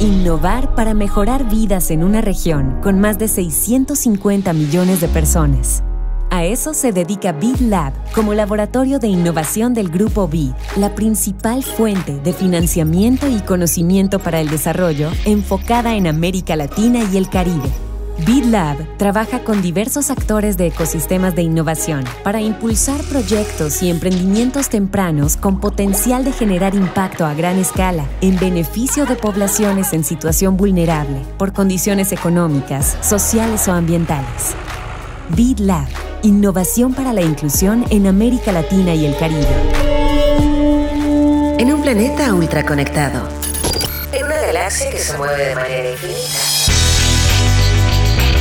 Innovar para mejorar vidas en una región con más de 650 millones de personas. A eso se dedica BitLab como laboratorio de innovación del grupo BID, la principal fuente de financiamiento y conocimiento para el desarrollo enfocada en América Latina y el Caribe. BitLab trabaja con diversos actores de ecosistemas de innovación para impulsar proyectos y emprendimientos tempranos con potencial de generar impacto a gran escala en beneficio de poblaciones en situación vulnerable por condiciones económicas, sociales o ambientales. BitLab, innovación para la inclusión en América Latina y el Caribe. En un planeta ultraconectado, en una galaxia que se mueve de manera infinita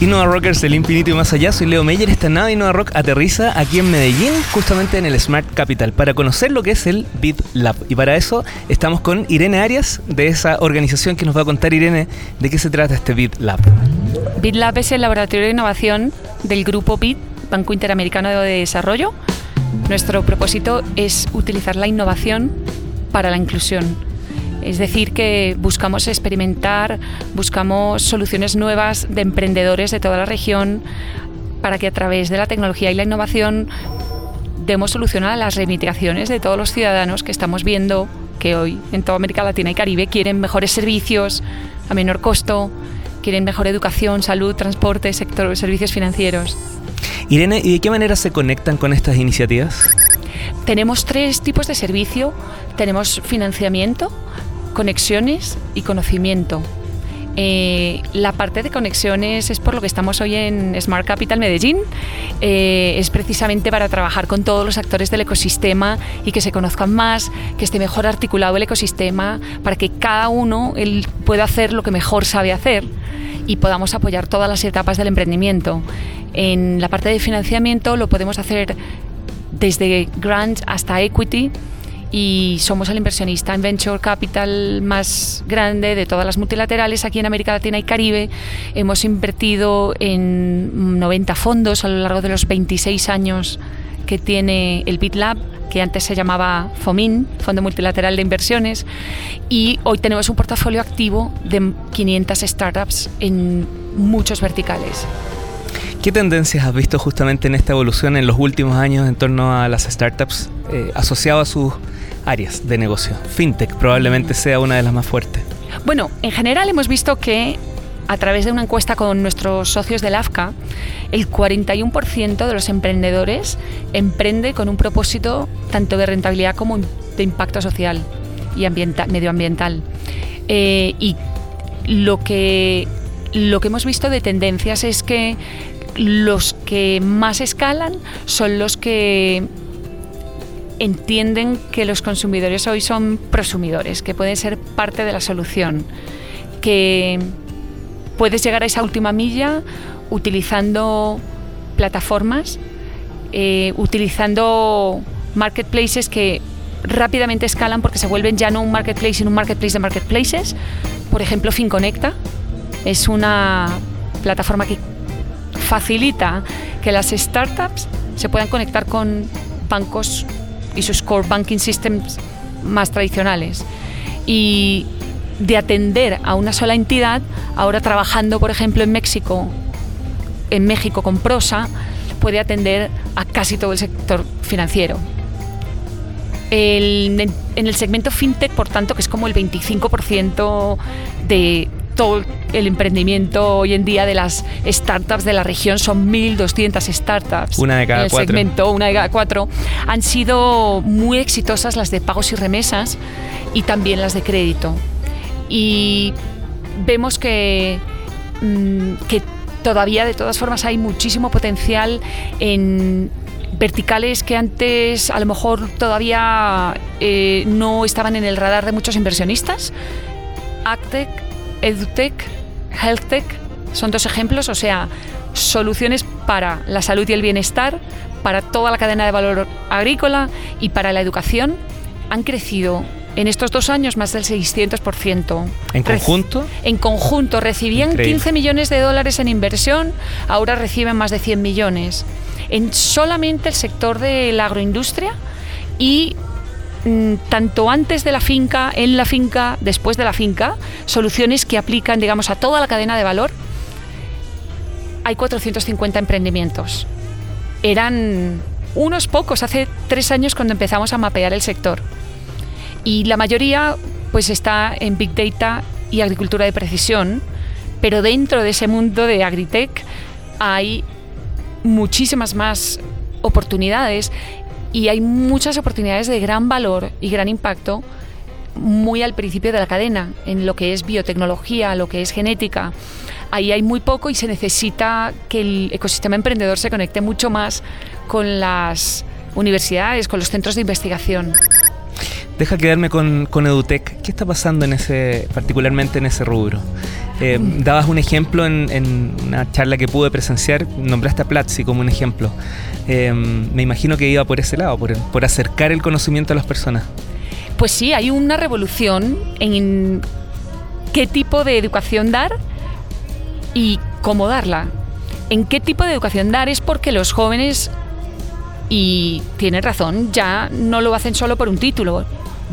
Innova Rockers del infinito y más allá, soy Leo Meyer. Esta nave Innova Rock aterriza aquí en Medellín, justamente en el Smart Capital, para conocer lo que es el Bit Lab. Y para eso estamos con Irene Arias, de esa organización que nos va a contar, Irene, de qué se trata este Bit Lab. Bit Lab es el laboratorio de innovación del grupo BIT, Banco Interamericano de Desarrollo. Nuestro propósito es utilizar la innovación para la inclusión es decir, que buscamos experimentar, buscamos soluciones nuevas de emprendedores de toda la región para que a través de la tecnología y la innovación demos solución a las reivindicaciones de todos los ciudadanos que estamos viendo que hoy en toda América Latina y Caribe quieren mejores servicios a menor costo, quieren mejor educación, salud, transporte, sector, servicios financieros. Irene, ¿y de qué manera se conectan con estas iniciativas? Tenemos tres tipos de servicio. Tenemos financiamiento, conexiones y conocimiento. Eh, la parte de conexiones es por lo que estamos hoy en Smart Capital Medellín. Eh, es precisamente para trabajar con todos los actores del ecosistema y que se conozcan más, que esté mejor articulado el ecosistema, para que cada uno él pueda hacer lo que mejor sabe hacer y podamos apoyar todas las etapas del emprendimiento. En la parte de financiamiento lo podemos hacer desde grant hasta equity y somos el inversionista en venture capital más grande de todas las multilaterales aquí en América Latina y Caribe. Hemos invertido en 90 fondos a lo largo de los 26 años que tiene el BitLab, que antes se llamaba FOMIN, Fondo Multilateral de Inversiones, y hoy tenemos un portafolio activo de 500 startups en muchos verticales. ¿Qué tendencias has visto justamente en esta evolución en los últimos años en torno a las startups eh, asociadas a sus áreas de negocio. FinTech probablemente sea una de las más fuertes. Bueno, en general hemos visto que a través de una encuesta con nuestros socios del AFCA, el 41% de los emprendedores emprende con un propósito tanto de rentabilidad como de impacto social y medioambiental. Eh, y lo que, lo que hemos visto de tendencias es que los que más escalan son los que entienden que los consumidores hoy son prosumidores, que pueden ser parte de la solución, que puedes llegar a esa última milla utilizando plataformas, eh, utilizando marketplaces que rápidamente escalan porque se vuelven ya no un marketplace, sino un marketplace de marketplaces. Por ejemplo, FinConecta es una plataforma que facilita que las startups se puedan conectar con bancos y sus core banking systems más tradicionales. Y de atender a una sola entidad, ahora trabajando, por ejemplo, en México, en México con Prosa, puede atender a casi todo el sector financiero. en el segmento fintech, por tanto, que es como el 25% de todo el emprendimiento hoy en día de las startups de la región, son 1.200 startups. Una de cada en el cuatro. segmento, una de cada cuatro. Han sido muy exitosas las de pagos y remesas y también las de crédito. Y vemos que, mm, que todavía de todas formas hay muchísimo potencial en verticales que antes a lo mejor todavía eh, no estaban en el radar de muchos inversionistas. Actec, EduTech, HealthTech son dos ejemplos, o sea, soluciones para la salud y el bienestar, para toda la cadena de valor agrícola y para la educación, han crecido en estos dos años más del 600%. ¿En conjunto? en conjunto. Recibían 15 millones de dólares en inversión, ahora reciben más de 100 millones. En solamente el sector de la agroindustria y tanto antes de la finca, en la finca, después de la finca, soluciones que aplican, digamos, a toda la cadena de valor. Hay 450 emprendimientos. Eran unos pocos hace tres años cuando empezamos a mapear el sector y la mayoría pues está en Big Data y agricultura de precisión, pero dentro de ese mundo de Agritech hay muchísimas más oportunidades y hay muchas oportunidades de gran valor y gran impacto muy al principio de la cadena, en lo que es biotecnología, lo que es genética. Ahí hay muy poco y se necesita que el ecosistema emprendedor se conecte mucho más con las universidades, con los centros de investigación. Deja quedarme con, con, Edutech. ¿Qué está pasando en ese, particularmente en ese rubro? Eh, mm. dabas un ejemplo en, una charla que pude presenciar, nombraste a Platzi como un ejemplo. Eh, me imagino que iba por ese lado, por, por acercar el conocimiento a las personas. Pues sí, hay una revolución en qué tipo de educación dar y cómo darla. En qué tipo de educación dar es porque los jóvenes, y tiene razón, ya no lo hacen solo por un título,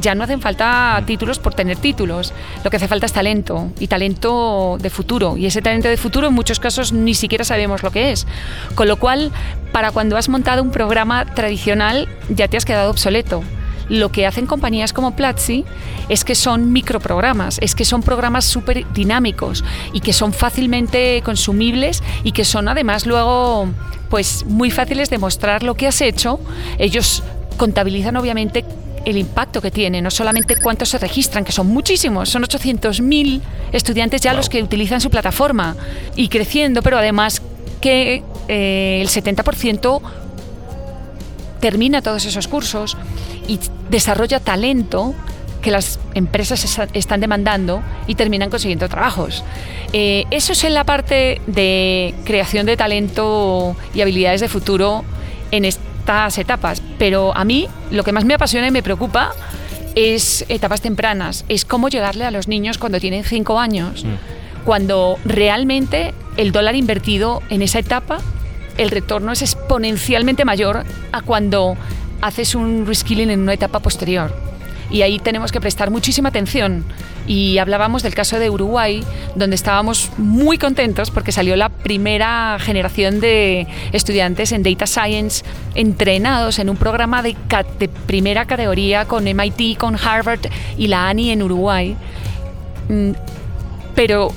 ya no hacen falta títulos por tener títulos. Lo que hace falta es talento y talento de futuro. Y ese talento de futuro en muchos casos ni siquiera sabemos lo que es. Con lo cual, para cuando has montado un programa tradicional ya te has quedado obsoleto. Lo que hacen compañías como Platzi es que son microprogramas, es que son programas súper dinámicos y que son fácilmente consumibles y que son además luego pues muy fáciles de mostrar lo que has hecho. Ellos contabilizan obviamente el impacto que tiene, no solamente cuántos se registran, que son muchísimos, son 800.000 estudiantes ya los que utilizan su plataforma y creciendo, pero además que eh, el 70% termina todos esos cursos y desarrolla talento que las empresas están demandando y terminan consiguiendo trabajos. Eh, eso es en la parte de creación de talento y habilidades de futuro en estas etapas. Pero a mí lo que más me apasiona y me preocupa es etapas tempranas, es cómo llegarle a los niños cuando tienen cinco años, mm. cuando realmente el dólar invertido en esa etapa, el retorno es exponencialmente mayor a cuando haces un reskilling en una etapa posterior y ahí tenemos que prestar muchísima atención. Y hablábamos del caso de Uruguay, donde estábamos muy contentos porque salió la primera generación de estudiantes en Data Science entrenados en un programa de, primera categoría con MIT, con Harvard y la ANI en Uruguay. Mm, pero,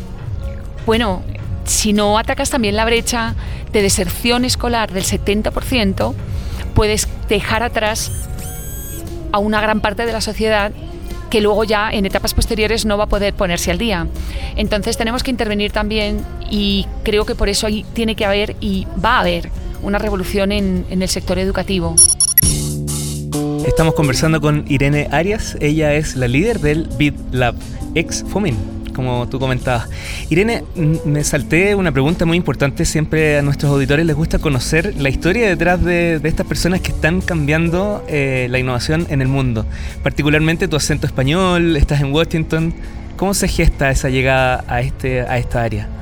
bueno, si no atacas también la brecha de deserción escolar del 70%, puedes dejar atrás a una gran parte de la sociedad que luego ya en etapas posteriores no va a poder ponerse al día. Entonces tenemos que intervenir también y creo que por eso ahí tiene que haber y va a haber una revolución en, en el sector educativo. Estamos conversando con Irene Arias, ella es la líder del BitLab, ex FOMIN como tú comentabas. Irene, me salté una pregunta muy importante. Siempre a nuestros auditores les gusta conocer la historia detrás de, estas personas que están cambiando eh, la innovación en el mundo. Particularmente tu acento español, estás en Washington. ¿Cómo se gesta esa llegada a, este, a esta área?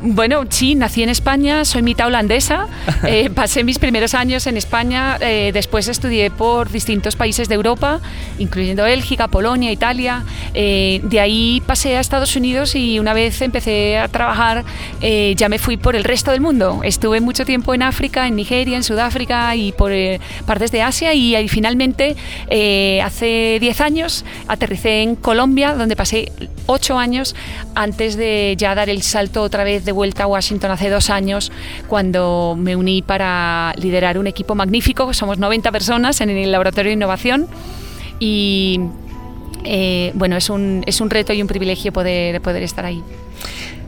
Bueno, sí, nací en España, soy mitad holandesa, eh, pasé mis primeros años en España, eh, después estudié por distintos países de Europa, incluyendo Bélgica, Polonia, Italia, eh, de ahí pasé a Estados Unidos y una vez empecé a trabajar ya me fui por el resto del mundo. Estuve mucho tiempo en África, en Nigeria, en Sudáfrica y por partes de Asia y ahí finalmente hace 10 años aterricé en Colombia, donde pasé 8 años antes de ya dar el salto otra vez de vuelta a Washington hace dos años cuando me uní para liderar un equipo magnífico, somos 90 personas en el Laboratorio de Innovación y eh, bueno, es un, es un reto y un privilegio poder, poder estar ahí.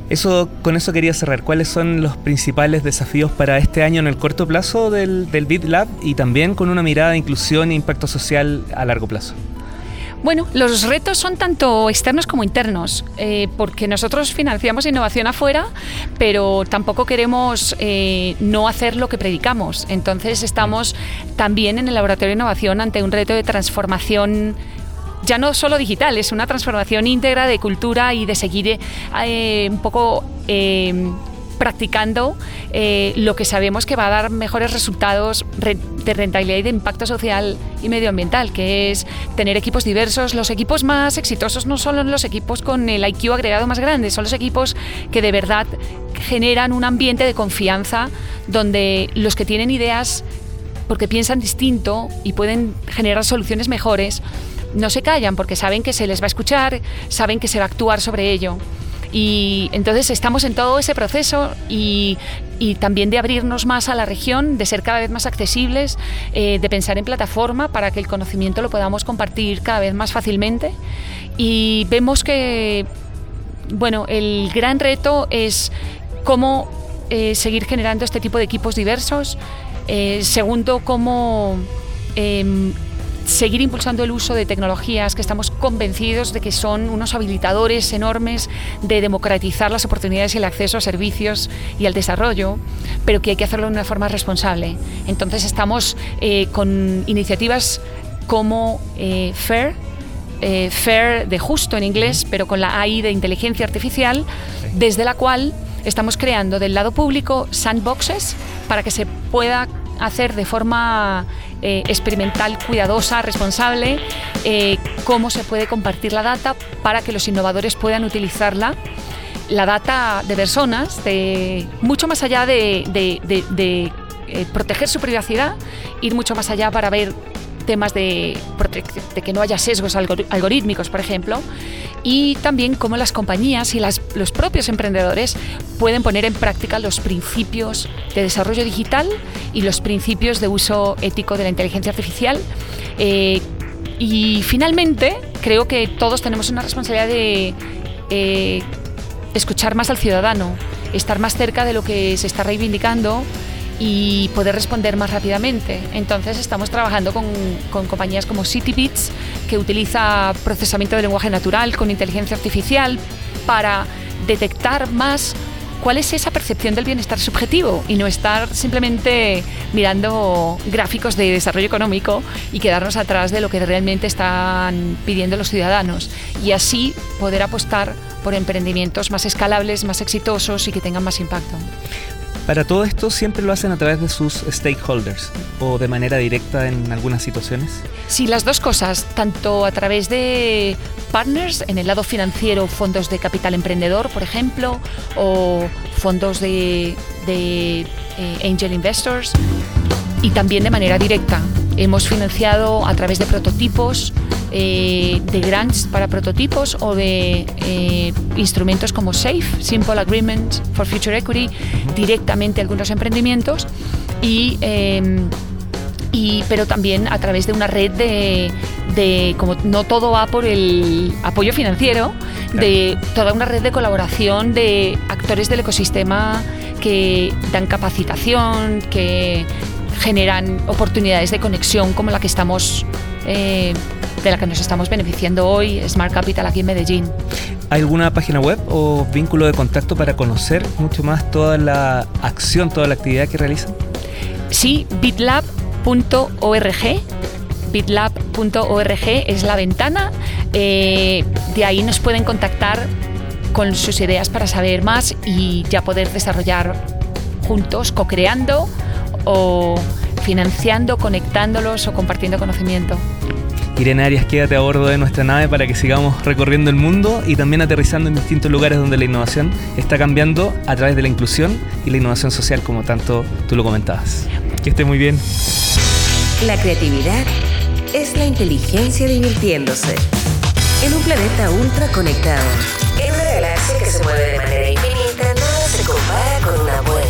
Eso, con eso quería cerrar. ¿Cuáles son los principales desafíos para este año en el corto plazo del, del BitLab y también con una mirada de inclusión e impacto social a largo plazo? Bueno, los retos son tanto externos como internos, eh, porque nosotros financiamos innovación afuera, pero tampoco queremos eh, no hacer lo que predicamos. Entonces estamos también en el laboratorio de innovación ante un reto de transformación ya no solo digital, es una transformación íntegra de cultura y de seguir eh, un poco practicando eh, lo que sabemos que va a dar mejores resultados de rentabilidad y de impacto social y medioambiental, que es tener equipos diversos. Los equipos más exitosos no son los equipos con el IQ agregado más grande, son los equipos que de verdad generan un ambiente de confianza donde los que tienen ideas porque piensan distinto y pueden generar soluciones mejores, no se callan porque saben que se les va a escuchar, saben que se va a actuar sobre ello. Y entonces estamos en todo ese proceso y, también de abrirnos más a la región, de ser cada vez más accesibles, eh, de pensar en plataforma para que el conocimiento lo podamos compartir cada vez más fácilmente. Y vemos que, bueno, el gran reto es cómo eh, seguir generando este tipo de equipos diversos. Eh, segundo, cómo em, seguir impulsando el uso de tecnologías que estamos convencidos de que son unos habilitadores enormes de democratizar las oportunidades y el acceso a servicios y al desarrollo, pero que hay que hacerlo de una forma responsable. Entonces estamos eh, con iniciativas como eh, FAIR, eh, FAIR de justo en inglés, pero con la AI de inteligencia artificial, desde la cual estamos creando del lado público sandboxes para que se pueda hacer de forma eh, experimental, cuidadosa, responsable, eh, cómo se puede compartir la data para que los innovadores puedan utilizarla. La data de personas, de, mucho más allá de, eh, proteger su privacidad, ir mucho más allá para ver temas de, de que no haya sesgos algorítmicos, por ejemplo, y también cómo las compañías y las, los propios emprendedores pueden poner en práctica los principios de desarrollo digital y los principios de uso ético de la inteligencia artificial. Eh, y finalmente, creo que todos tenemos una responsabilidad de eh, escuchar más al ciudadano, estar más cerca de lo que se está reivindicando y poder responder más rápidamente. Entonces estamos trabajando con, compañías como CityBits, que utiliza procesamiento de lenguaje natural con inteligencia artificial para detectar más cuál es esa percepción del bienestar subjetivo y no estar simplemente mirando gráficos de desarrollo económico y quedarnos atrás de lo que realmente están pidiendo los ciudadanos y así poder apostar por emprendimientos más escalables, más exitosos y que tengan más impacto. Para todo esto siempre lo hacen a través de sus stakeholders o de manera directa en algunas situaciones. Sí, las dos cosas, tanto a través de partners en el lado financiero, fondos de capital emprendedor, por ejemplo, o fondos de, eh, angel investors, y también de manera directa. Hemos financiado a través de prototipos eh, de grants para prototipos o de eh, instrumentos como SAFE, Simple Agreement for Future Equity, directamente a algunos emprendimientos y, em, y, pero también a través de una red de, de, como no todo va por el apoyo financiero, de toda una red de colaboración de actores del ecosistema que dan capacitación, que generan oportunidades de conexión como la que estamos eh, de la que nos estamos beneficiando hoy, Smart Capital aquí en Medellín. ¿Hay alguna página web o vínculo de contacto para conocer mucho más toda la acción, toda la actividad que realizan? Sí, bitlab.org. Bitlab.org es la ventana. Eh, de ahí nos pueden contactar con sus ideas para saber más y ya poder desarrollar juntos, co-creando o financiando, conectándolos o compartiendo conocimiento. Irene Arias, quédate a bordo de nuestra nave para que sigamos recorriendo el mundo y también aterrizando en distintos lugares donde la innovación está cambiando a través de la inclusión y la innovación social, como tanto tú lo comentabas. Que esté muy bien. La creatividad es la inteligencia divirtiéndose. En un planeta ultra conectado. En una galaxia que se mueve de manera infinita, nada se compara con una buena.